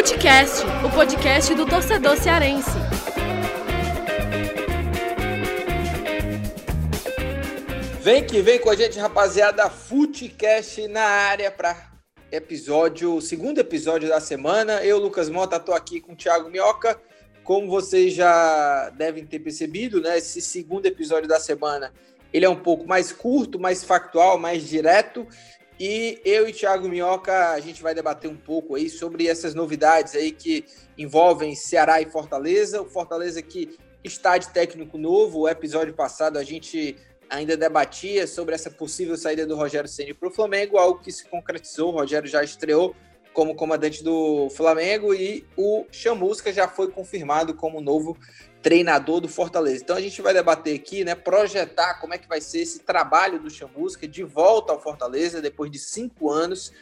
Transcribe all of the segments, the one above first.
Futecast, o podcast do torcedor cearense. Vem que vem com a gente, rapaziada. Futecast na área para episódio, segundo episódio da semana. Eu, Lucas Mota, estou aqui com o Thiago Minhoca. Como vocês já devem ter percebido, né, esse segundo episódio da semana ele é um pouco mais curto, mais factual, mais direto. E eu e Thiago Minhoca, a gente vai debater um pouco aí sobre essas novidades aí que envolvem Ceará e Fortaleza. O Fortaleza que está de técnico novo. O episódio passado a gente ainda debatia sobre essa possível saída do Rogério Ceni para o Flamengo, algo que se concretizou. O Rogério já estreou como comandante do Flamengo e o Chamusca já foi confirmado como novo treinador do Fortaleza. Então a gente vai debater aqui, né, projetar como é que vai ser esse trabalho do Chamusca de volta ao Fortaleza depois de cinco anos.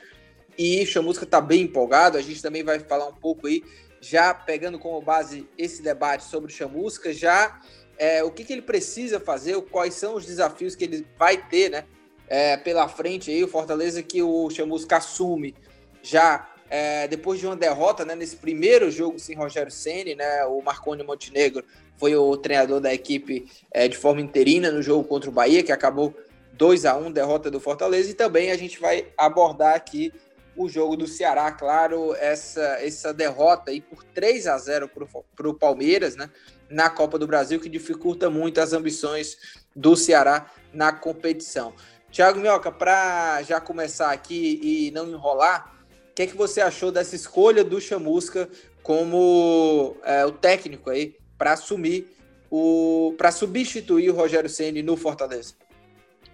E Chamusca está bem empolgado. A gente também vai falar um pouco aí, já pegando como base esse debate sobre o Chamusca, já é, o que, que ele precisa fazer, quais são os desafios que ele vai ter, né, é, pela frente aí, o Fortaleza que o Chamusca assume já é, depois de uma derrota né, nesse primeiro jogo sem Rogério Ceni, né, o Marconi Montenegro foi o treinador da equipe é, de forma interina no jogo contra o Bahia, que acabou 2 a 1 derrota do Fortaleza, e também a gente vai abordar aqui o jogo do Ceará, claro, essa, essa derrota aí por 3 a 0 para o Palmeiras, né, na Copa do Brasil, que dificulta muito as ambições do Ceará na competição. Thiago Minhoca, para já começar aqui e não enrolar, que, é que você achou dessa escolha do Chamusca como é, o técnico aí para assumir o para substituir o Rogério Ceni no Fortaleza?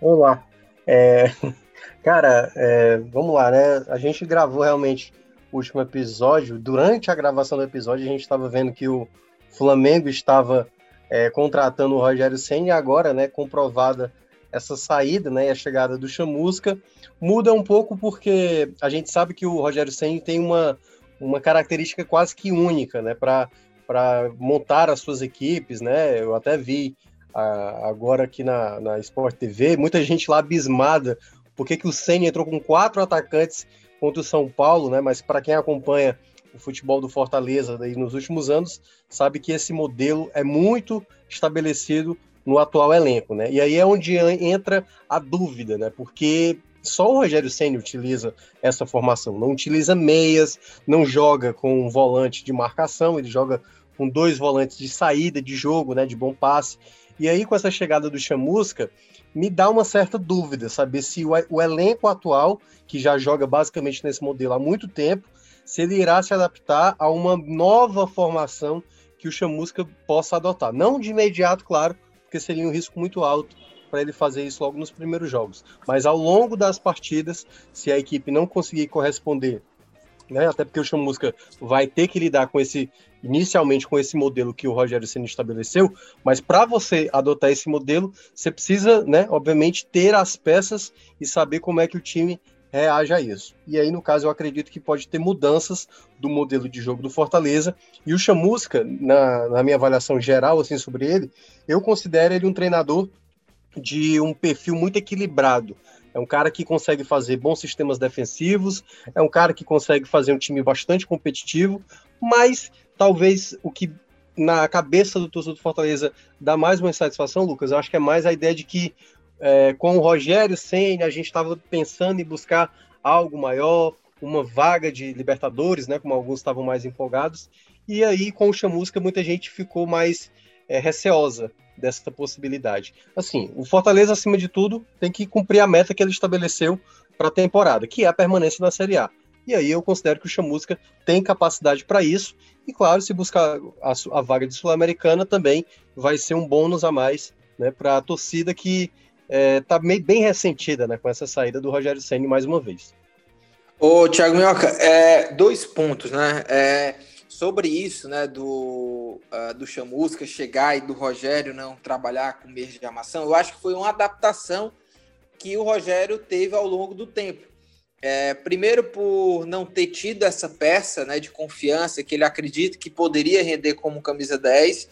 Olá, é, cara, é, vamos lá, né? A gente gravou realmente o último episódio. Durante a gravação do episódio, a gente estava vendo que o Flamengo estava é, contratando o Rogério Ceni e agora, né, comprovada essa saída, né, a chegada do Chamusca, muda um pouco porque a gente sabe que o Rogério Senna tem uma, uma característica quase que única, né, para montar as suas equipes, né, eu até vi a, agora aqui na, na Sport TV, muita gente lá abismada porque que o Senna entrou com quatro atacantes contra o São Paulo, né, mas para quem acompanha o futebol do Fortaleza aí nos últimos anos, sabe que esse modelo é muito estabelecido no atual elenco, né? E aí é onde entra a dúvida, né? Porque só o Rogério Senna utiliza essa formação, não utiliza meias, não joga com um volante de marcação, ele joga com dois volantes de saída de jogo, né, de bom passe. E aí com essa chegada do Chamusca, me dá uma certa dúvida, saber se o, o elenco atual, que já joga basicamente nesse modelo há muito tempo, se ele irá se adaptar a uma nova formação que o Chamusca possa adotar. Não de imediato, claro, porque seria um risco muito alto para ele fazer isso logo nos primeiros jogos. Mas ao longo das partidas, se a equipe não conseguir corresponder, né, até porque o Chamusca vai ter que lidar com esse inicialmente com esse modelo que o Rogério Senna estabeleceu, mas para você adotar esse modelo, você precisa, né, obviamente, ter as peças e saber como é que o time reage a isso. E aí, no caso, eu acredito que pode ter mudanças do modelo de jogo do Fortaleza. E o Chamusca, na, na minha avaliação geral assim sobre ele, eu considero ele um treinador de um perfil muito equilibrado. É um cara que consegue fazer bons sistemas defensivos, é um cara que consegue fazer um time bastante competitivo, mas talvez o que na cabeça do torcedor do Fortaleza dá mais uma insatisfação, Lucas, eu acho que é mais a ideia de que é, com o Rogério Senna, a gente estava pensando em buscar algo maior, uma vaga de Libertadores, né, como alguns estavam mais empolgados, e aí com o Chamusca muita gente ficou mais é, receosa dessa possibilidade. Assim, o Fortaleza, acima de tudo, tem que cumprir a meta que ele estabeleceu para a temporada, que é a permanência na Série A. E aí eu considero que o Chamusca tem capacidade para isso, e claro, se buscar a, a vaga de Sul-Americana também vai ser um bônus a mais né, para a torcida que é, bem ressentida né, com essa saída do Rogério Senna mais uma vez. Ô, Thiago Minhoca, é, dois pontos, né? É, sobre isso, né, do, uh, do Chamusca chegar e do Rogério não trabalhar com mês de armação, eu acho que foi uma adaptação que o Rogério teve ao longo do tempo. É, primeiro por não ter tido essa peça né, de confiança que ele acredita que poderia render como camisa 10,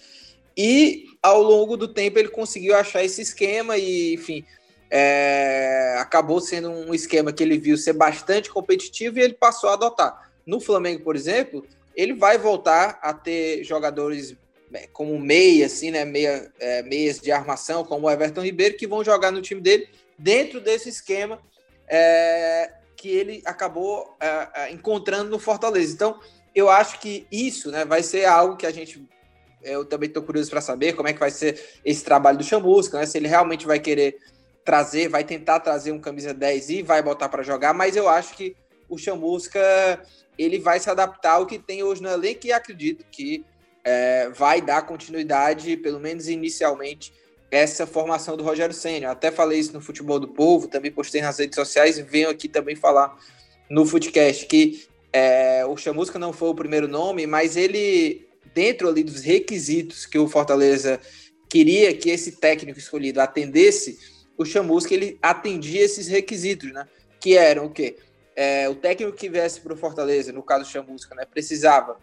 e ao longo do tempo ele conseguiu achar esse esquema e, enfim, é, acabou sendo um esquema que ele viu ser bastante competitivo e ele passou a adotar. No Flamengo, por exemplo, ele vai voltar a ter jogadores é, como meia, assim, né? Meia, é, meias de armação, como o Everton Ribeiro, que vão jogar no time dele dentro desse esquema é, que ele acabou é, é encontrando no Fortaleza. Então, eu acho que isso né, vai ser algo que a gente. Eu também estou curioso para saber como é que vai ser esse trabalho do Chamusca, né? Se ele realmente vai querer trazer, vai tentar trazer um camisa 10 e vai botar para jogar, mas eu acho que o Chamusca ele vai se adaptar ao que tem hoje no elenco e acredito que é, vai dar continuidade, pelo menos inicialmente, essa formação do Rogério Senna. Até falei isso no Futebol do Povo, também postei nas redes sociais e venho aqui também falar no Footcast que é, o Chamusca não foi o primeiro nome, mas ele, dentro ali dos requisitos que o Fortaleza queria que esse técnico escolhido atendesse, o Chamusca ele atendia esses requisitos, né? Que eram o quê? É, o técnico que viesse para o Fortaleza, no caso Chamusca, né, precisava,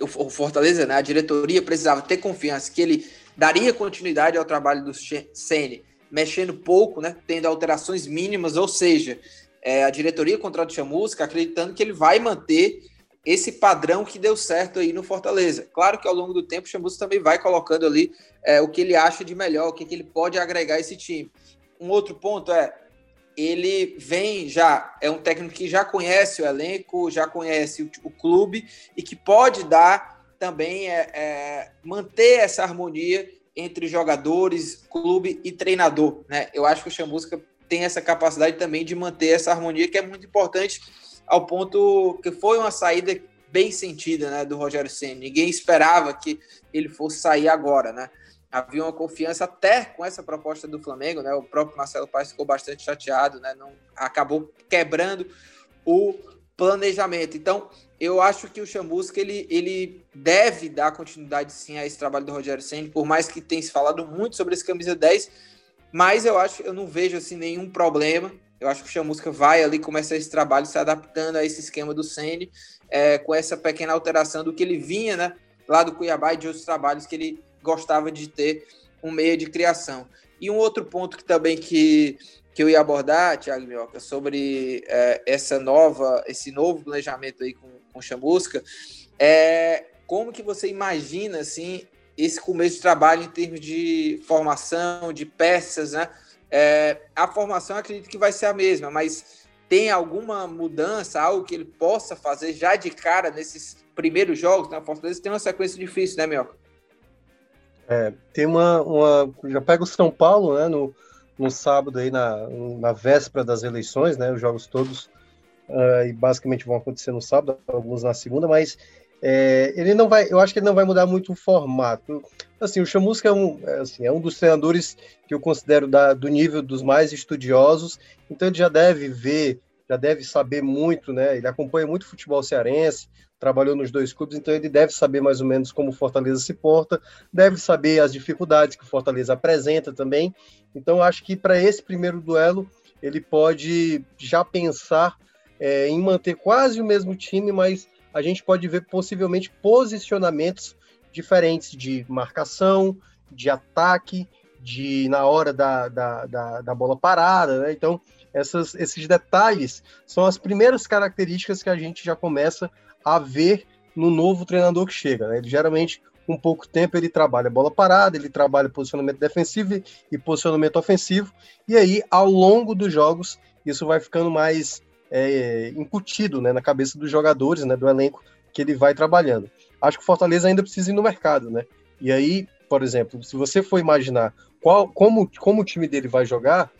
o Fortaleza, né, a diretoria precisava ter confiança que ele daria continuidade ao trabalho do Ceni, mexendo pouco, né, tendo alterações mínimas, ou seja, é, a diretoria contrata o Chamusca acreditando que ele vai manter esse padrão que deu certo aí no Fortaleza. Claro que ao longo do tempo o Chamusca também vai colocando ali é, o que ele acha de melhor, o que, que ele pode agregar a esse time. Um outro ponto é, ele vem já, é um técnico que já conhece o elenco, já conhece o, o clube e que pode dar também, é, é, manter essa harmonia entre jogadores, clube e treinador. Né? Eu acho que o Chamusca tem essa capacidade também de manter essa harmonia, que é muito importante, ao ponto que foi uma saída bem sentida né, do Rogério Senna. Ninguém esperava que ele fosse sair agora, né? Havia uma confiança até com essa proposta do Flamengo, né? O próprio Marcelo Paes ficou bastante chateado, né? Não acabou quebrando o planejamento. Então, eu acho que o Chamusca ele, ele deve dar continuidade sim a esse trabalho do Rogério Senna, por mais que tenha se falado muito sobre esse camisa 10, mas eu acho, eu não vejo assim nenhum problema. Eu acho que o Chamusca vai ali começar esse trabalho se adaptando a esse esquema do Ceni, é, com essa pequena alteração do que ele vinha, né, lá do Cuiabá e de outros trabalhos que ele gostava de ter um meio de criação. E um outro ponto que também que, que eu ia abordar, Thiago Mioca, sobre é, essa nova, esse novo planejamento aí com, com o Chamusca, é como que você imagina assim esse começo de trabalho em termos de formação, de peças, né? É, a formação acredito que vai ser a mesma, mas tem alguma mudança, algo que ele possa fazer já de cara nesses primeiros jogos? Né? Fortaleza tem uma sequência difícil, né, Mioca? É, tem uma, uma. Já pega o São Paulo, né? No, no sábado aí, na, na véspera das eleições, né? Os jogos todos uh, e basicamente vão acontecer no sábado, alguns na segunda, mas é, ele não vai, eu acho que ele não vai mudar muito o formato. Assim, o Chamusca é um, é, assim, é um dos treinadores que eu considero da, do nível dos mais estudiosos, então ele já deve ver, já deve saber muito, né? Ele acompanha muito o futebol cearense, trabalhou nos dois clubes, então ele deve saber mais ou menos como o Fortaleza se porta, deve saber as dificuldades que o Fortaleza apresenta também. Então, acho que para esse primeiro duelo ele pode já pensar é, em manter quase o mesmo time, mas a gente pode ver possivelmente posicionamentos diferentes de marcação, de ataque, de na hora da, da, da, da bola parada, né? Então, essas, esses detalhes são as primeiras características que a gente já começa a ver no novo treinador que chega. Né? Ele geralmente, com pouco tempo, ele trabalha bola parada, ele trabalha posicionamento defensivo e posicionamento ofensivo, e aí, ao longo dos jogos, isso vai ficando mais é, incutido né, na cabeça dos jogadores, né, do elenco que ele vai trabalhando. Acho que o Fortaleza ainda precisa ir no mercado, né? E aí, por exemplo, se você for imaginar qual, como, como o time dele vai jogar,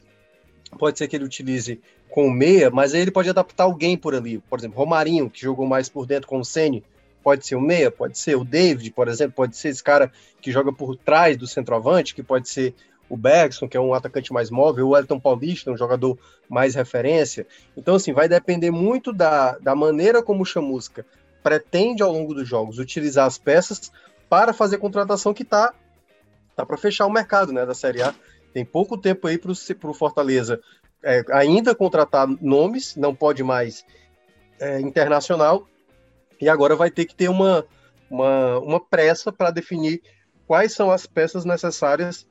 pode ser que ele utilize com meia, mas aí ele pode adaptar alguém por ali. Por exemplo, Romarinho, que jogou mais por dentro com o Ceni, pode ser o meia, pode ser o David, por exemplo, pode ser esse cara que joga por trás do centroavante, que pode ser o Bergson, que é um atacante mais móvel, o Elton Paulista, um jogador mais referência. Então, assim, vai depender muito da, da maneira como o Chamusca pretende, ao longo dos jogos, utilizar as peças para fazer a contratação que está tá, para fechar o mercado né, da Série A. Tem pouco tempo aí para o Fortaleza é, ainda contratar nomes, não pode mais é, internacional, e agora vai ter que ter uma, uma, uma pressa para definir quais são as peças necessárias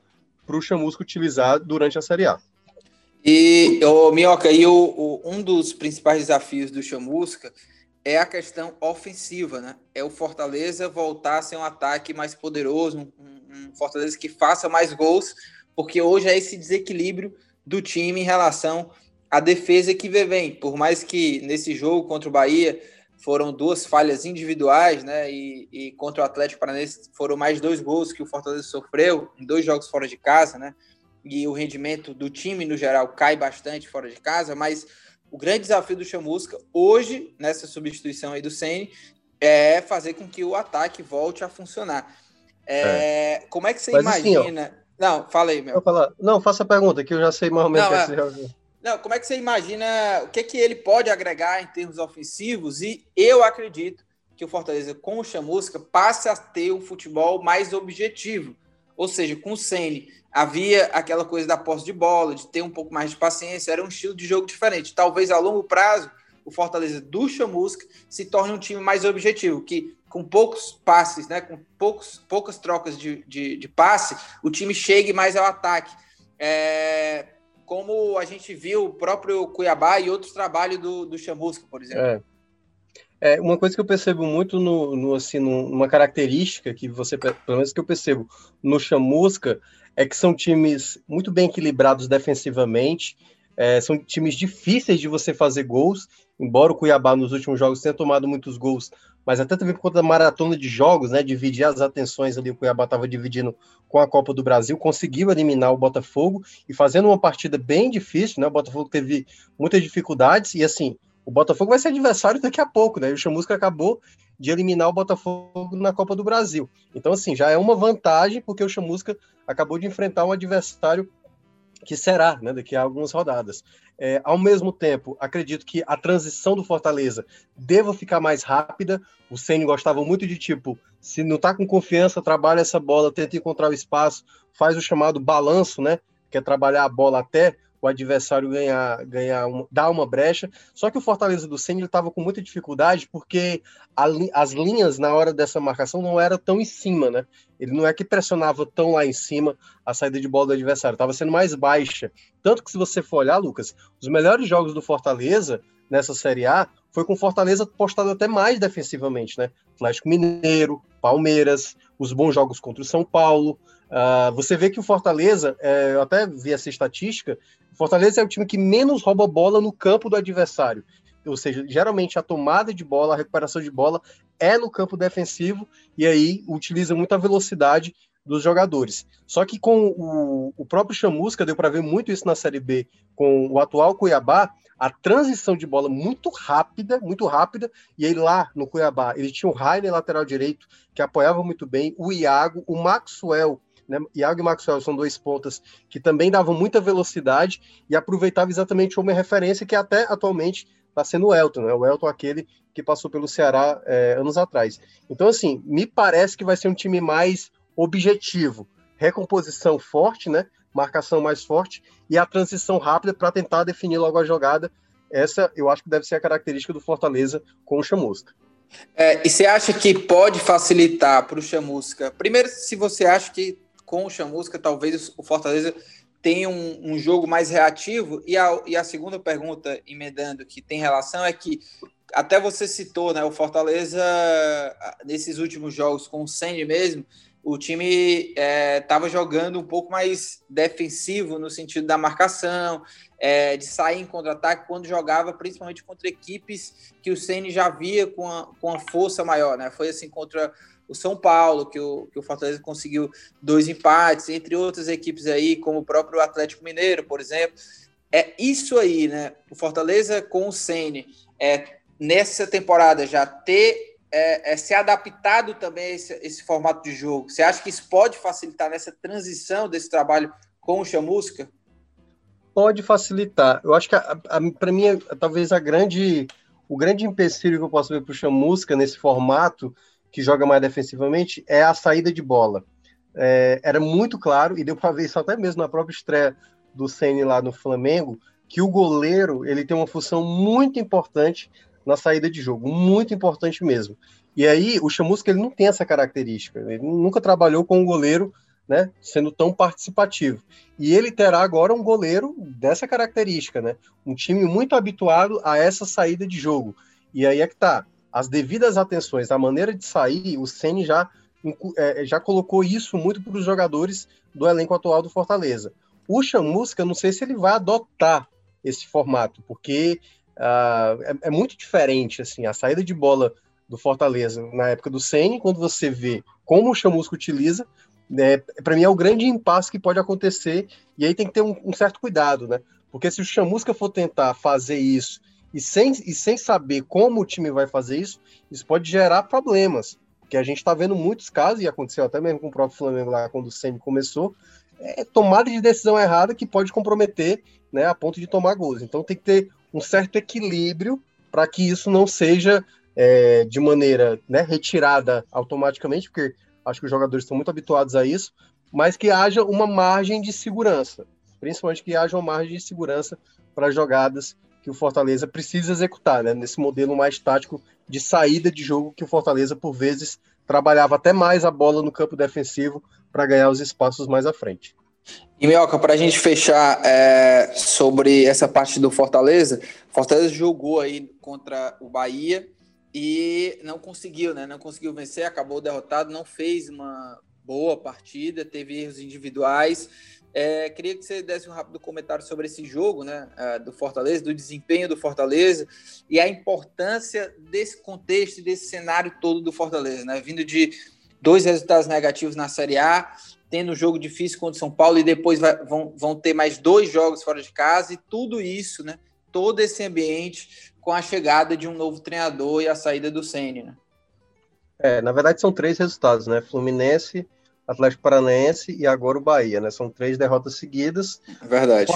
para o Chamusca utilizar durante a Série A. E, o Minhoca, e o, o, um dos principais desafios do Chamusca é a questão ofensiva, né? É o Fortaleza voltar a ser um ataque mais poderoso, um, um Fortaleza que faça mais gols, porque hoje é esse desequilíbrio do time em relação à defesa que vem. Por mais que nesse jogo contra o Bahia foram duas falhas individuais, né? E, e, contra o Atlético Paranaense foram mais dois gols que o Fortaleza sofreu em dois jogos fora de casa, né? E o rendimento do time no geral cai bastante fora de casa, mas o grande desafio do Chamusca hoje, nessa substituição aí do Ceni, é fazer com que o ataque volte a funcionar. É, é. Como é que você mas, assim, imagina? Assim, não, fala aí, meu. Não, faça a pergunta, que eu já sei mais ou menos não, que é, não, como é que você imagina o que, que ele pode agregar em termos ofensivos? E eu acredito que o Fortaleza, com o Chamusca, passe a ter um futebol mais objetivo. Ou seja, com o Sene havia aquela coisa da posse de bola, de ter um pouco mais de paciência, era um estilo de jogo diferente. Talvez a longo prazo o Fortaleza do Chamusca se torne um time mais objetivo, que com poucos passes, né, com poucos, poucas trocas de, de, de passe, o time chegue mais ao ataque. É, como a gente viu o próprio Cuiabá e outros trabalhos do, do Chamusca, por exemplo. É. É, uma coisa que eu percebo muito no, no assim, numa característica que você, pelo menos que eu percebo no Chamusca, é que são times muito bem equilibrados defensivamente, é, são times difíceis de você fazer gols, embora o Cuiabá nos últimos jogos tenha tomado muitos gols mas até também por conta da maratona de jogos, né, dividir as atenções ali, o Cuiabá estava dividindo com a Copa do Brasil, conseguiu eliminar o Botafogo e fazendo uma partida bem difícil, né, o Botafogo teve muitas dificuldades e assim, o Botafogo vai ser adversário daqui a pouco, né, e o Chamusca acabou de eliminar o Botafogo na Copa do Brasil. Então assim, já é uma vantagem porque o Chamusca acabou de enfrentar um adversário que será, né, daqui a algumas rodadas. É, ao mesmo tempo, acredito que a transição do Fortaleza deva ficar mais rápida. O Ceni gostava muito de tipo, se não está com confiança, trabalha essa bola, tenta encontrar o espaço, faz o chamado balanço, né, que é trabalhar a bola até o adversário ganhar, ganhar um, dar uma brecha. Só que o Fortaleza do Senna estava com muita dificuldade porque a, as linhas na hora dessa marcação não eram tão em cima, né? Ele não é que pressionava tão lá em cima a saída de bola do adversário, estava sendo mais baixa. Tanto que se você for olhar, Lucas, os melhores jogos do Fortaleza nessa Série A foi com Fortaleza postado até mais defensivamente, né? Atlético Mineiro, Palmeiras, os bons jogos contra o São Paulo. Uh, você vê que o Fortaleza, é, eu até vi essa estatística, o Fortaleza é o time que menos rouba bola no campo do adversário. Ou seja, geralmente a tomada de bola, a recuperação de bola é no campo defensivo e aí utiliza muita velocidade dos jogadores. Só que com o, o próprio Chamusca, deu para ver muito isso na Série B, com o atual Cuiabá, a transição de bola muito rápida, muito rápida, e aí lá no Cuiabá, ele tinha o Rainer lateral direito, que apoiava muito bem, o Iago, o Maxwell, né? Iago e Maxwell são dois pontas que também davam muita velocidade e aproveitava exatamente uma referência que até atualmente está sendo o Elton, né? O Elton aquele que passou pelo Ceará é, anos atrás. Então, assim, me parece que vai ser um time mais objetivo, recomposição forte, né? Marcação mais forte e a transição rápida para tentar definir logo a jogada. Essa eu acho que deve ser a característica do Fortaleza com o Chamusca. É, e você acha que pode facilitar para o Chamusca? Primeiro, se você acha que com o Chamusca, talvez o Fortaleza tenha um, um jogo mais reativo. E a, e a segunda pergunta, emendando, que tem relação, é que até você citou, né? O Fortaleza, nesses últimos jogos com o Sandy mesmo, o time estava é, jogando um pouco mais defensivo no sentido da marcação, é, de sair em contra-ataque quando jogava, principalmente contra equipes que o Ceni já via com a, com a força maior, né? Foi assim contra o São Paulo, que o, que o Fortaleza conseguiu dois empates, entre outras equipes aí, como o próprio Atlético Mineiro, por exemplo. É isso aí, né? O Fortaleza com o Sene, é, nessa temporada já ter é, é, se adaptado também a esse, esse, formato de jogo. Você acha que isso pode facilitar nessa transição desse trabalho com o Chamusca? Pode facilitar. Eu acho que, para mim, é, talvez a grande, o grande empecilho que eu posso ver para o Chamusca nesse formato que joga mais defensivamente, é a saída de bola. É, era muito claro, e deu para ver isso até mesmo na própria estreia do Ceni lá no Flamengo, que o goleiro ele tem uma função muito importante na saída de jogo, muito importante mesmo. E aí o Chamusca ele não tem essa característica, ele nunca trabalhou com um goleiro né, sendo tão participativo. E ele terá agora um goleiro dessa característica, né? Um time muito habituado a essa saída de jogo. E aí é que tá. As devidas atenções, a maneira de sair, o Ceni já, é, já colocou isso muito para os jogadores do elenco atual do Fortaleza. O Chamusca, não sei se ele vai adotar esse formato, porque uh, é, é, muito diferente assim a saída de bola do Fortaleza na época do Ceni, quando você vê como o Chamusca utiliza, né, para mim é o grande impasse que pode acontecer, e aí tem que ter um, um certo cuidado, né? Porque se o Chamusca for tentar fazer isso e sem, e sem saber como o time vai fazer isso, isso pode gerar problemas. Porque a gente está vendo muitos casos, e aconteceu até mesmo com o próprio Flamengo lá quando o Ceni começou, é tomada de decisão errada que pode comprometer né, a ponto de tomar gols. Então tem que ter um certo equilíbrio para que isso não seja é, de maneira né, retirada automaticamente, porque acho que os jogadores estão muito habituados a isso, mas que haja uma margem de segurança, principalmente que haja uma margem de segurança para jogadas que o Fortaleza precisa executar, né, nesse modelo mais tático de saída de jogo que o Fortaleza, por vezes, trabalhava até mais a bola no campo defensivo para ganhar os espaços mais à frente. E Mioca, para a gente fechar é, sobre essa parte do Fortaleza, Fortaleza jogou aí contra o Bahia e não conseguiu, né? Não conseguiu vencer, acabou derrotado, não fez uma boa partida, teve erros individuais. É, queria que você desse um rápido comentário sobre esse jogo, né? É, do Fortaleza, do desempenho do Fortaleza e a importância desse contexto, desse cenário todo do Fortaleza, né? Vindo de dois resultados negativos na Série A, tendo um jogo difícil contra o São Paulo e depois vai, vão, vão ter mais dois jogos fora de casa e tudo isso, né? Todo esse ambiente com a chegada de um novo treinador e a saída do Ceni, né? É, na verdade são três resultados, né? Fluminense, Atlético Paranaense e agora o Bahia, né? São três derrotas seguidas. Verdade.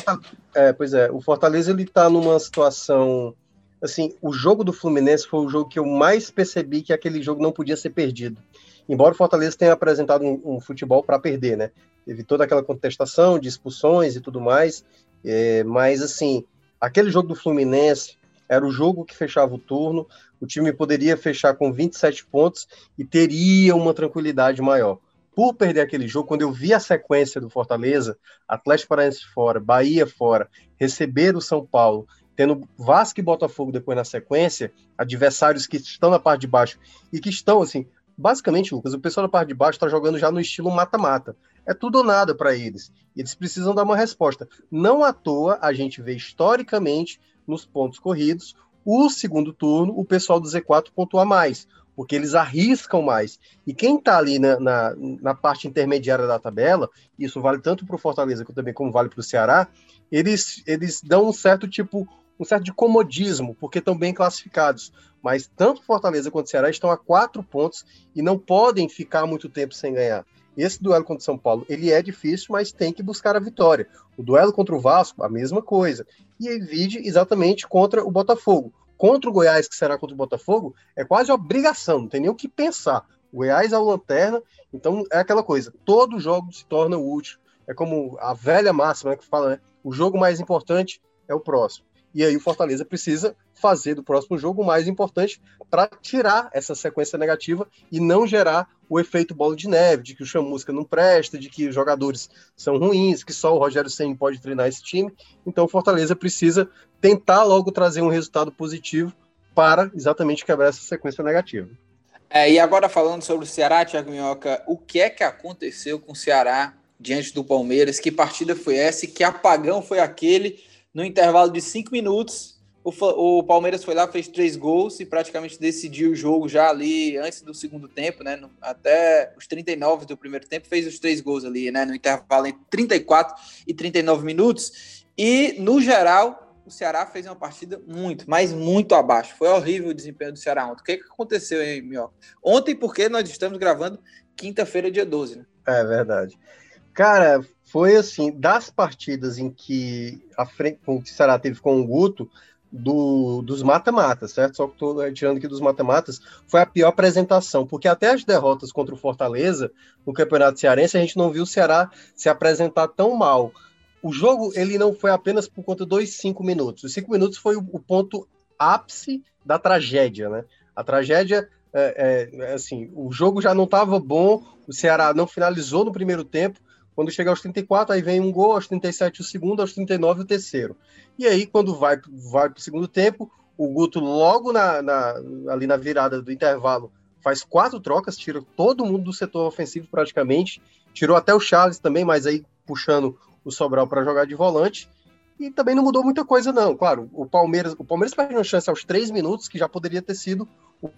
É, pois é. O Fortaleza ele tá numa situação assim, o jogo do Fluminense foi o jogo que eu mais percebi que aquele jogo não podia ser perdido. Embora o Fortaleza tenha apresentado um, um futebol para perder, né? Teve toda aquela contestação de expulsões e tudo mais, é, mas assim, aquele jogo do Fluminense era o jogo que fechava o turno, o time poderia fechar com 27 pontos e teria uma tranquilidade maior. Por perder aquele jogo, quando eu vi a sequência do Fortaleza, Atlético Paranaense fora, Bahia fora, receber o São Paulo, tendo Vasco e Botafogo depois na sequência, adversários que estão na parte de baixo e que estão assim, basicamente, Lucas, o pessoal da parte de baixo está jogando já no estilo mata-mata. É tudo ou nada para eles. Eles precisam dar uma resposta. Não à toa a gente vê historicamente nos pontos corridos, o segundo turno, o pessoal do Z4 pontua mais, porque eles arriscam mais. E quem está ali na, na, na, parte intermediária da tabela, isso vale tanto para o Fortaleza como também como vale para o Ceará, eles, eles dão um certo tipo, um certo de comodismo, porque estão bem classificados. Mas tanto Fortaleza quanto Ceará estão a quatro pontos e não podem ficar muito tempo sem ganhar. Esse duelo contra o São Paulo, ele é difícil, mas tem que buscar a vitória. O duelo contra o Vasco, a mesma coisa. E evide exatamente contra o Botafogo. Contra o Goiás, que será contra o Botafogo, é quase obrigação, não tem nem o que pensar. O Goiás é o lanterna, então é aquela coisa, todo jogo se torna útil. É como a velha máxima né, que fala, né? O jogo mais importante é o próximo. E aí o Fortaleza precisa fazer do próximo jogo o mais importante para tirar essa sequência negativa e não gerar o efeito bola de neve, de que o Chamusca não presta, de que os jogadores são ruins, que só o Rogério Senna pode treinar esse time. Então o Fortaleza precisa tentar logo trazer um resultado positivo para exatamente quebrar essa sequência negativa. É, e agora falando sobre o Ceará, Thiago Minhoca, o que é que aconteceu com o Ceará diante do Palmeiras? Que partida foi essa e que apagão foi aquele no intervalo de cinco minutos o, o Palmeiras foi lá, fez três gols e praticamente decidiu o jogo já ali antes do segundo tempo, né? No, até os 39 do primeiro tempo, fez os três gols ali, né? No intervalo entre 34 e 39 minutos. E, no geral, o Ceará fez uma partida muito, mas muito abaixo. Foi horrível o desempenho do Ceará ontem. O que, que aconteceu aí, Minhoca? Ontem, porque nós estamos gravando quinta-feira, dia 12, né? É verdade. Cara, foi assim, das partidas em que a frente, o Ceará teve com o Guto, do, dos mata-matas, certo? Só que estou tirando aqui dos mata-matas, foi a pior apresentação, porque até as derrotas contra o Fortaleza no Campeonato Cearense, a gente não viu o Ceará se apresentar tão mal. O jogo, ele não foi apenas por conta dos cinco minutos. Os cinco minutos foi o, o ponto ápice da tragédia, né? A tragédia, é, é, assim, o jogo já não estava bom, o Ceará não finalizou no primeiro tempo, quando chega aos 34, aí vem um gol, aos 37 o segundo, aos 39 o terceiro. E aí, quando vai, vai para o segundo tempo, O Guto, logo na, na, ali na virada do intervalo, faz quatro trocas, tira todo mundo do setor ofensivo praticamente, tirou até o Charles também, mas aí puxando o Sobral para jogar de volante. E também não mudou muita coisa, não. Claro, o Palmeiras, o Palmeiras perde uma chance aos três minutos, que já poderia ter sido o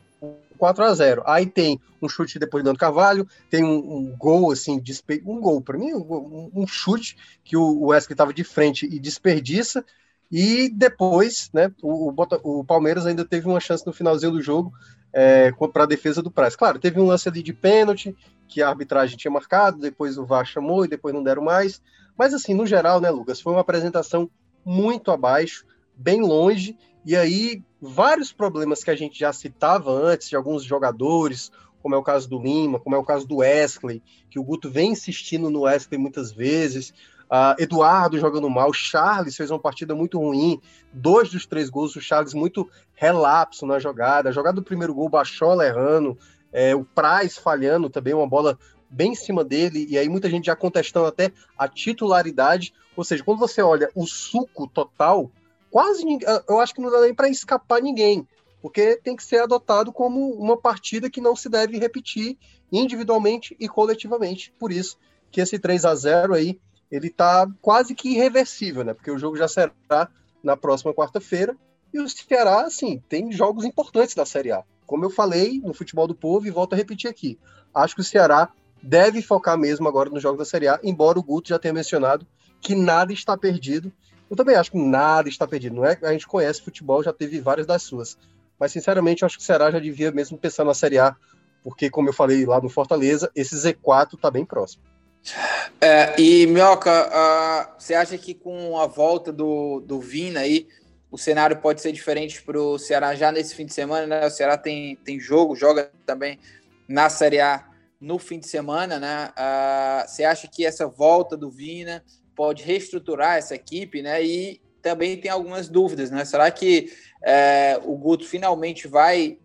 4 a 0 Aí tem um chute depois do Dando Carvalho, tem um, um, gol, assim, despe... um gol, para mim, um, um, chute que o Wesley estava de frente e desperdiça. E depois, né, o, o, Palmeiras ainda teve uma chance no finalzinho do jogo é, para a defesa do Praz. Claro, teve um lance ali de pênalti, que a arbitragem tinha marcado, depois o VAR chamou e depois não deram mais. Mas assim, no geral, né, Lucas, foi uma apresentação muito abaixo, bem longe, e aí vários problemas que a gente já citava antes de alguns jogadores, como é o caso do Lima, como é o caso do Wesley, que o Guto vem insistindo no Wesley muitas vezes. Uh, Eduardo jogando mal, Charles fez uma partida muito ruim, dois dos três gols, o Charles muito relapso na jogada, a jogada do primeiro gol, Bachola errando, é, o Praz falhando também, uma bola bem em cima dele, e aí muita gente já contestando até a titularidade, ou seja, quando você olha o suco total, quase eu acho que não dá nem para escapar ninguém, porque tem que ser adotado como uma partida que não se deve repetir individualmente e coletivamente. Por isso que esse 3 a 0 aí, ele tá quase que irreversível, né? Porque o jogo já será na próxima quarta-feira e o Ceará, assim, tem jogos importantes da Série A. Como eu falei no futebol do povo e volto a repetir aqui. Acho que o Ceará deve focar mesmo agora nos jogos da Série A, embora o Guto já tenha mencionado que nada está perdido eu também acho que nada está perdido. Não é? A gente conhece futebol, já teve várias das suas. Mas, sinceramente, eu acho que o Ceará já devia mesmo pensar na Série A, porque, como eu falei lá no Fortaleza, esse Z4 está bem próximo. É, e, Mioca, uh, você acha que com a volta do, do Vina aí, o cenário pode ser diferente para o Ceará já nesse fim de semana, né? O Ceará tem, tem jogo, joga também na Série A no fim de semana, né? Uh, você acha que essa volta do Vina pode reestruturar essa equipe, né? E também tem algumas dúvidas, né? Será que é, o Guto finalmente vai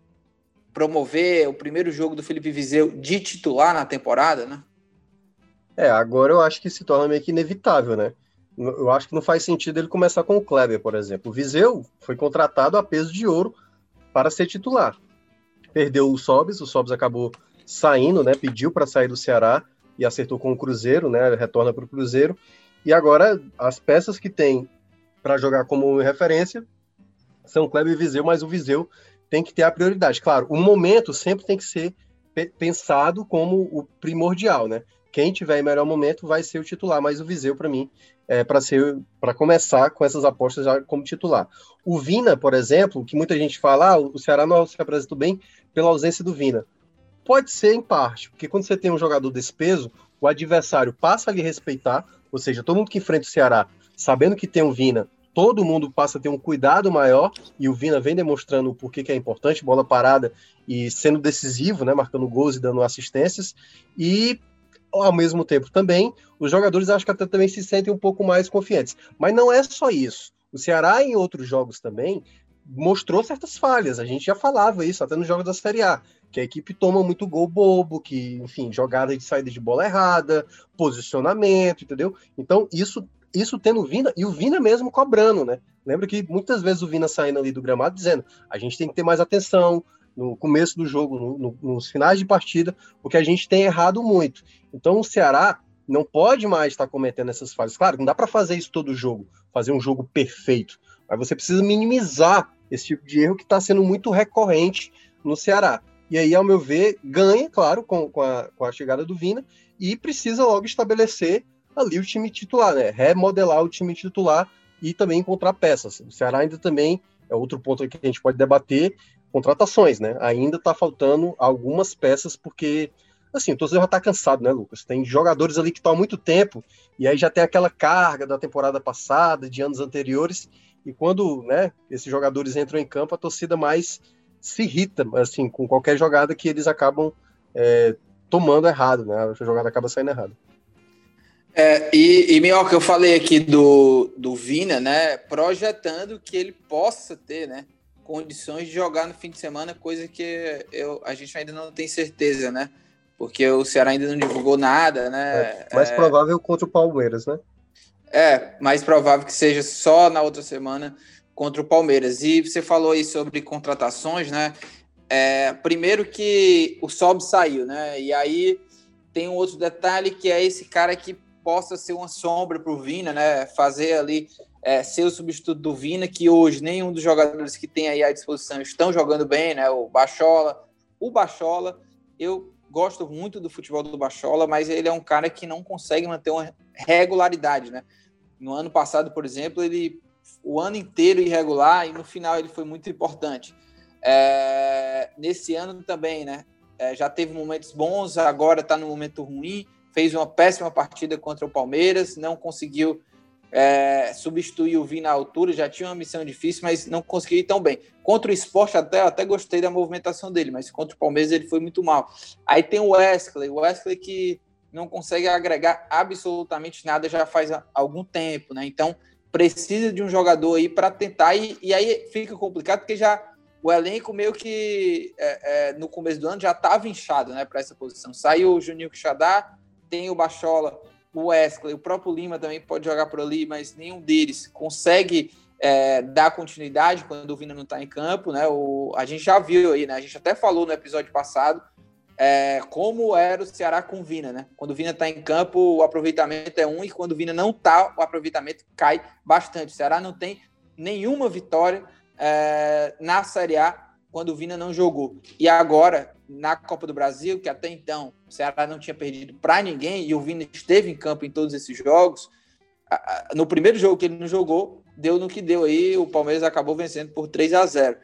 promover o primeiro jogo do Felipe Viseu de titular na temporada, né? É, agora eu acho que se torna meio que inevitável, né? Eu acho que não faz sentido ele começar com o Kleber, por exemplo. O Viseu foi contratado a peso de ouro para ser titular. Perdeu o Sobis, o Sobis acabou saindo, né? Pediu para sair do Ceará e acertou com o Cruzeiro, né? Retorna para o Cruzeiro. E agora, as peças que tem para jogar como referência são Kleber e Viseu, mas o Viseu tem que ter a prioridade. Claro, o momento sempre tem que ser pensado como o primordial, né? Quem tiver em melhor momento vai ser o titular, mas o Viseu, para mim, é para ser para começar com essas apostas já como titular. O Vina, por exemplo, que muita gente fala, ah, o Ceará não se apresentou bem pela ausência do Vina. Pode ser em parte, porque quando você tem um jogador desse peso, o adversário passa a lhe respeitar, ou seja, todo mundo que enfrenta o Ceará, sabendo que tem um Vina, todo mundo passa a ter um cuidado maior, e o Vina vem demonstrando o porquê que é importante, bola parada e sendo decisivo, né, marcando gols e dando assistências, e ao mesmo tempo também, os jogadores acho que até também se sentem um pouco mais confiantes. Mas não é só isso. O Ceará, em outros jogos também, mostrou certas falhas. A gente já falava isso até nos jogos da Série A que a equipe toma muito gol bobo, que, enfim, jogada de saída de bola errada, posicionamento, entendeu? Então, isso isso tendo o Vina, e o Vina mesmo cobrando, né? Lembra que muitas vezes o Vina saindo ali do gramado dizendo a gente tem que ter mais atenção no começo do jogo, no, no, nos finais de partida, porque a gente tem errado muito. Então o Ceará não pode mais estar cometendo essas falhas. Claro, não dá para fazer isso todo jogo, fazer um jogo perfeito, mas você precisa minimizar esse tipo de erro que está sendo muito recorrente no Ceará. E aí, ao meu ver, ganha, claro, com, com, a, com a chegada do Vina e precisa logo estabelecer ali o time titular, né? Remodelar o time titular e também encontrar peças. O Ceará ainda também é outro ponto que a gente pode debater, contratações, né? Ainda tá faltando algumas peças, porque, assim, o torcedor já tá cansado, né, Lucas? Tem jogadores ali que estão há muito tempo, e aí já tem aquela carga da temporada passada, de anos anteriores, e quando, né, esses jogadores entram em campo, a torcida mais se irrita assim com qualquer jogada que eles acabam é, tomando errado, né? A jogada acaba saindo errado. É, e, e Minhoca, eu falei aqui do, do Vina, né? Projetando que ele possa ter, né? Condições de jogar no fim de semana, coisa que eu, a gente ainda não tem certeza, né? Porque o Ceará ainda não divulgou nada, né? É mais é, provável contra o Palmeiras, né? É, mais provável que seja só na outra semana contra o Palmeiras. E você falou aí sobre contratações, né? É, primeiro que o Sob saiu, né? E aí tem um outro detalhe que é esse cara que possa ser uma sombra para o Vina, né? Fazer ali é, ser o substituto do Vina, que hoje nenhum dos jogadores que tem aí à disposição estão jogando bem, né? O Bachola, o Bachola, eu gosto muito do futebol do Bachola, mas ele é um cara que não consegue manter uma regularidade, né? No ano passado, por exemplo, ele o ano inteiro irregular e no final ele foi muito importante. É, nesse ano também, né? É, já teve momentos bons, agora está no momento ruim. Fez uma péssima partida contra o Palmeiras, não conseguiu é, substituir o Vina à altura, já tinha uma missão difícil, mas não conseguiu ir tão bem. Contra o esporte, até, até gostei da movimentação dele, mas contra o Palmeiras ele foi muito mal. Aí tem o Wesley, o Wesley que não consegue agregar absolutamente nada já faz algum tempo, né? Então precisa de um jogador aí para tentar, e, e, aí fica complicado porque já o elenco meio que é, é, no começo do ano já estava inchado né, para essa posição. Saiu o Juninho Quixadá, tem o Bachola, o Wesley, o próprio Lima também pode jogar por ali, mas nenhum deles consegue é, dar continuidade quando o Vina não está em campo. Né? O, a gente já viu aí, né? a gente até falou no episódio passado é, como era o Ceará com o Vina, né? Quando o Vina está em campo, o aproveitamento é um, e quando o Vina não está, o aproveitamento cai bastante. O Ceará não tem nenhuma vitória é, na Série A quando o Vina não jogou. E agora, na Copa do Brasil, que até então o Ceará não tinha perdido para ninguém, e o Vina esteve em campo em todos esses jogos, no primeiro jogo que ele não jogou, deu no que deu aí, o Palmeiras acabou vencendo por 3 a 0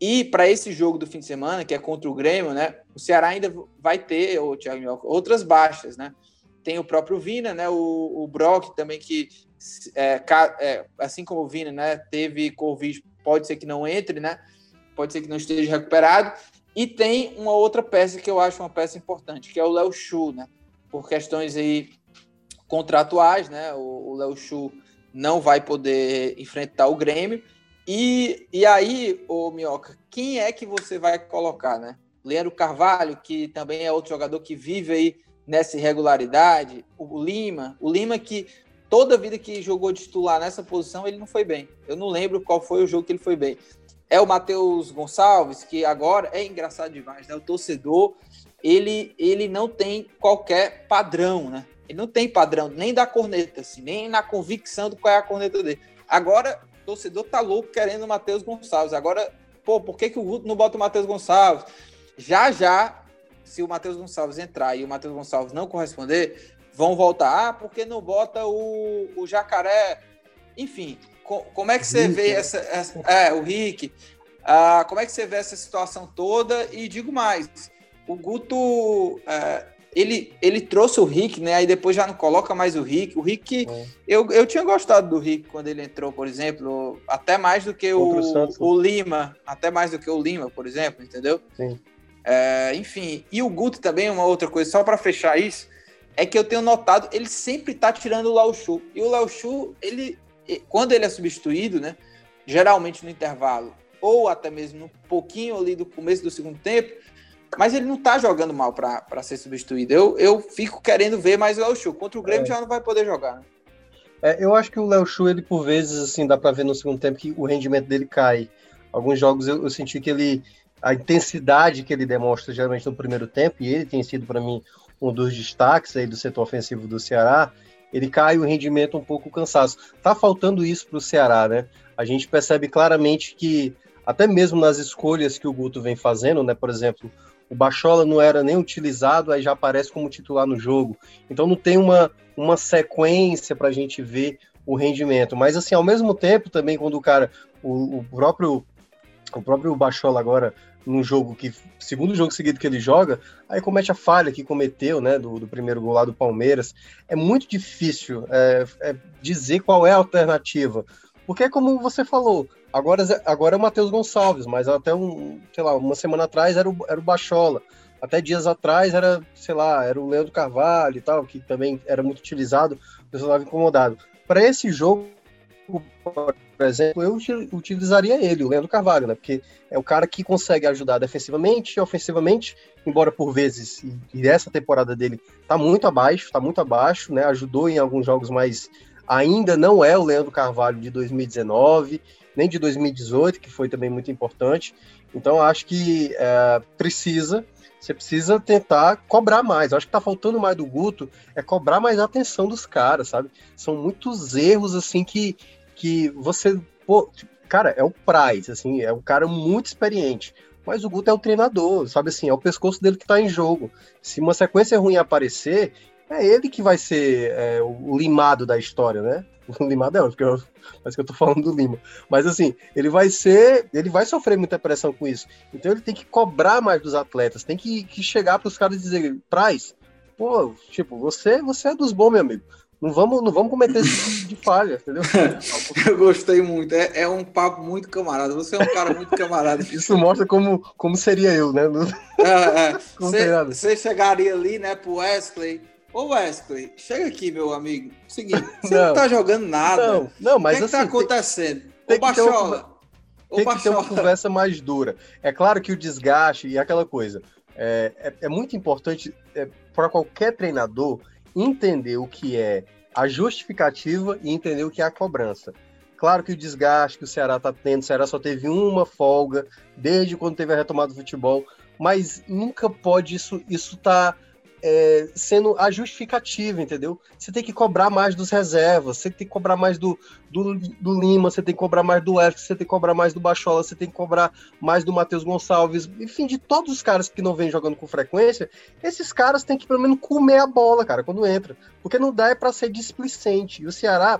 e para esse jogo do fim de semana, que é contra o Grêmio, né? O Ceará ainda vai ter, o Thiago outras baixas, né? Tem o próprio Vina, né? O, o Brock também, que é, é, assim como o Vina, né? Teve Covid, pode ser que não entre, né? Pode ser que não esteja recuperado. E tem uma outra peça que eu acho uma peça importante, que é o Léo Chu, né? Por questões aí contratuais, né? O Léo Chu não vai poder enfrentar o Grêmio. E, e aí, ô Minhoca, quem é que você vai colocar, né? Leandro Carvalho, que também é outro jogador que vive aí nessa irregularidade. O Lima, o Lima que toda vida que jogou titular nessa posição, ele não foi bem. Eu não lembro qual foi o jogo que ele foi bem. É o Matheus Gonçalves, que agora é engraçado demais, né? O torcedor, ele, ele não tem qualquer padrão, né? Ele não tem padrão nem da corneta, assim, nem na convicção do qual é a corneta dele. Agora, torcedor tá louco querendo o Matheus Gonçalves. Agora, pô, por que, que o Guto não bota o Matheus Gonçalves? Já já, se o Matheus Gonçalves entrar e o Matheus Gonçalves não corresponder, vão voltar. Ah, por que não bota o, o Jacaré? Enfim, co como é que você Rick. vê essa, essa, É, o Rick. Ah, como é que você vê essa situação toda? E digo mais, o Guto é, ele, ele trouxe o Rick, né? Aí depois já não coloca mais o Rick. O Rick, é. eu, eu tinha gostado do Rick quando ele entrou, por exemplo, até mais do que o, o, o, Lima, até mais do que o Lima, por exemplo, entendeu? Sim. É, enfim, e o Guto também, uma outra coisa, só para fechar isso, é que eu tenho notado, ele sempre tá tirando o Lauchu. E o Lauchu, ele, quando ele é substituído, né? Geralmente no intervalo, ou até mesmo um pouquinho ali do começo do segundo tempo, mas ele não tá jogando mal para ser substituído. Eu, eu fico querendo ver mais o Léo Chu. Contra o Grêmio é. já não vai poder jogar. Né? É, eu acho que o Léo Chu, ele por vezes, assim, dá para ver no segundo tempo que o rendimento dele cai. Alguns jogos eu, eu, senti que ele. A intensidade que ele demonstra geralmente no primeiro tempo, e ele tem sido para mim um dos destaques aí do setor ofensivo do Ceará, ele cai o rendimento um pouco cansado. Tá faltando isso para o Ceará, né? A gente percebe claramente que, até mesmo nas escolhas que o Guto vem fazendo, né? Por exemplo, o Bachola não era nem utilizado, aí já aparece como titular no jogo. Então não tem uma, uma sequência para a gente ver o rendimento. Mas assim, ao mesmo tempo também quando o cara, o, o próprio o próprio Bachola agora num jogo que segundo jogo seguido que ele joga, aí comete a falha que cometeu, né, do, do primeiro gol lá do Palmeiras. É muito difícil é, é dizer qual é a alternativa, porque como você falou, Agora, agora é o Matheus Gonçalves, mas até um, sei lá, uma semana atrás era o, era o Bachola. Até dias atrás era, sei lá, era o Leandro Carvalho e tal, que também era muito utilizado, o pessoal estava incomodado. Para esse jogo, por exemplo, eu utilizaria ele, o Leandro Carvalho, né? Porque é o cara que consegue ajudar defensivamente e ofensivamente, embora por vezes, e essa temporada dele tá muito abaixo, tá muito abaixo, né? Ajudou em alguns jogos, mas ainda não é o Leandro Carvalho de 2019. Nem de 2018, que foi também muito importante. Então, acho que é, precisa, você precisa tentar cobrar mais. Acho que tá faltando mais do Guto é cobrar mais a atenção dos caras, sabe? São muitos erros, assim, que, que você. Pô, cara, é o Price, assim, é um cara muito experiente. Mas o Guto é o treinador, sabe assim, é o pescoço dele que tá em jogo. Se uma sequência ruim aparecer, é ele que vai ser é, o limado da história, né? O é outro, porque eu, parece que eu tô falando do Lima. Mas assim, ele vai ser. Ele vai sofrer muita pressão com isso. Então ele tem que cobrar mais dos atletas, tem que, que chegar para os caras e dizer, traz, pô, tipo, você, você é dos bons, meu amigo. Não vamos, não vamos cometer esse tipo de falha, entendeu? Eu gostei muito. É, é, um papo muito camarada. Você é um cara muito camarada. Isso mostra como, como seria eu, né? Você é, é. chegaria ali, né, pro Wesley Ô Wesley, chega aqui, meu amigo. Seguinte, você não, não tá jogando nada. Não, não mas o que, assim, que tá assim, acontecendo? Tem, Ô, Bachola. Tem que ter uma conversa mais dura. É claro que o desgaste e aquela coisa. É, é, é muito importante é, para qualquer treinador entender o que é a justificativa e entender o que é a cobrança. Claro que o desgaste que o Ceará está tendo, o Ceará só teve uma folga desde quando teve a retomada do futebol, mas nunca pode isso isso tá é, sendo a justificativa, entendeu? Você tem que cobrar mais dos reservas, você tem que cobrar mais do, do, do Lima, você tem que cobrar mais do Eric, você tem que cobrar mais do Bachola, você tem que cobrar mais do Matheus Gonçalves, enfim, de todos os caras que não vêm jogando com frequência, esses caras têm que pelo menos comer a bola, cara, quando entra. Porque não dá é para ser displicente. E o Ceará,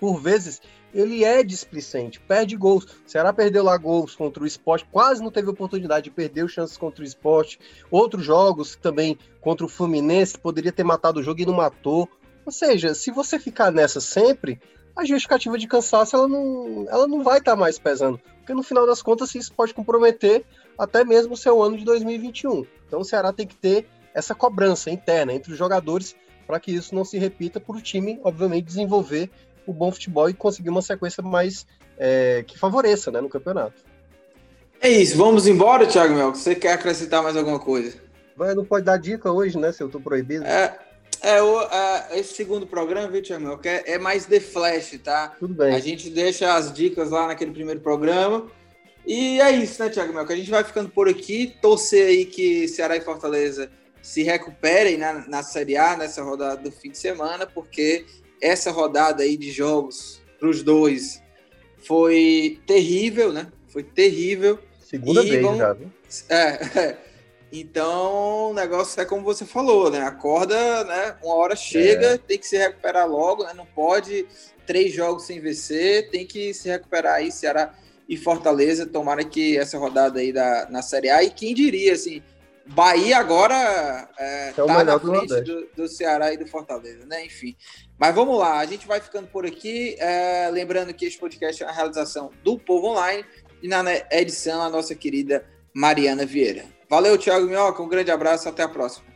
por vezes, ele é displicente, perde gols. O Ceará perdeu lá gols contra o esporte, quase não teve oportunidade, perdeu chances contra o esporte. Outros jogos também contra o Fluminense, poderia ter matado o jogo e não matou. Ou seja, se você ficar nessa sempre, a justificativa de cansaço ela não, ela não vai estar tá mais pesando. Porque no final das contas, isso pode comprometer até mesmo o seu ano de 2021. Então o Ceará tem que ter essa cobrança interna entre os jogadores para que isso não se repita, para o time, obviamente, desenvolver o bom futebol e conseguir uma sequência mais é, que favoreça né, no campeonato. É isso, vamos embora, Thiago Mel. Você quer acrescentar mais alguma coisa? Não pode dar dica hoje, né? Se eu tô proibido. É, é, o, é esse segundo programa, viu, Thiago Mel, que é, é mais The Flash, tá? Tudo bem. A gente deixa as dicas lá naquele primeiro programa. E é isso, né, Thiago Mel? Que a gente vai ficando por aqui. Torcer aí que Ceará e Fortaleza se recuperem na, na Série A, nessa rodada do fim de semana, porque essa rodada aí de jogos para os dois foi terrível, né? Foi terrível. Segunda e vez vamos... já, viu? É, é, Então, o negócio é como você falou, né? Acorda, né? Uma hora chega, é. tem que se recuperar logo, né? Não pode três jogos sem vencer, tem que se recuperar aí, Ceará e Fortaleza. Tomara que essa rodada aí da, na Série A, e quem diria, assim, Bahia agora é, é tá na frente do, do, Ceará e do Fortaleza, né? Enfim. Mas vamos lá, a gente vai ficando por aqui. É, lembrando que este podcast é uma realização do Povo Online e na edição a nossa querida Mariana Vieira. Valeu, Thiago Minhoca, um grande abraço, até a próxima.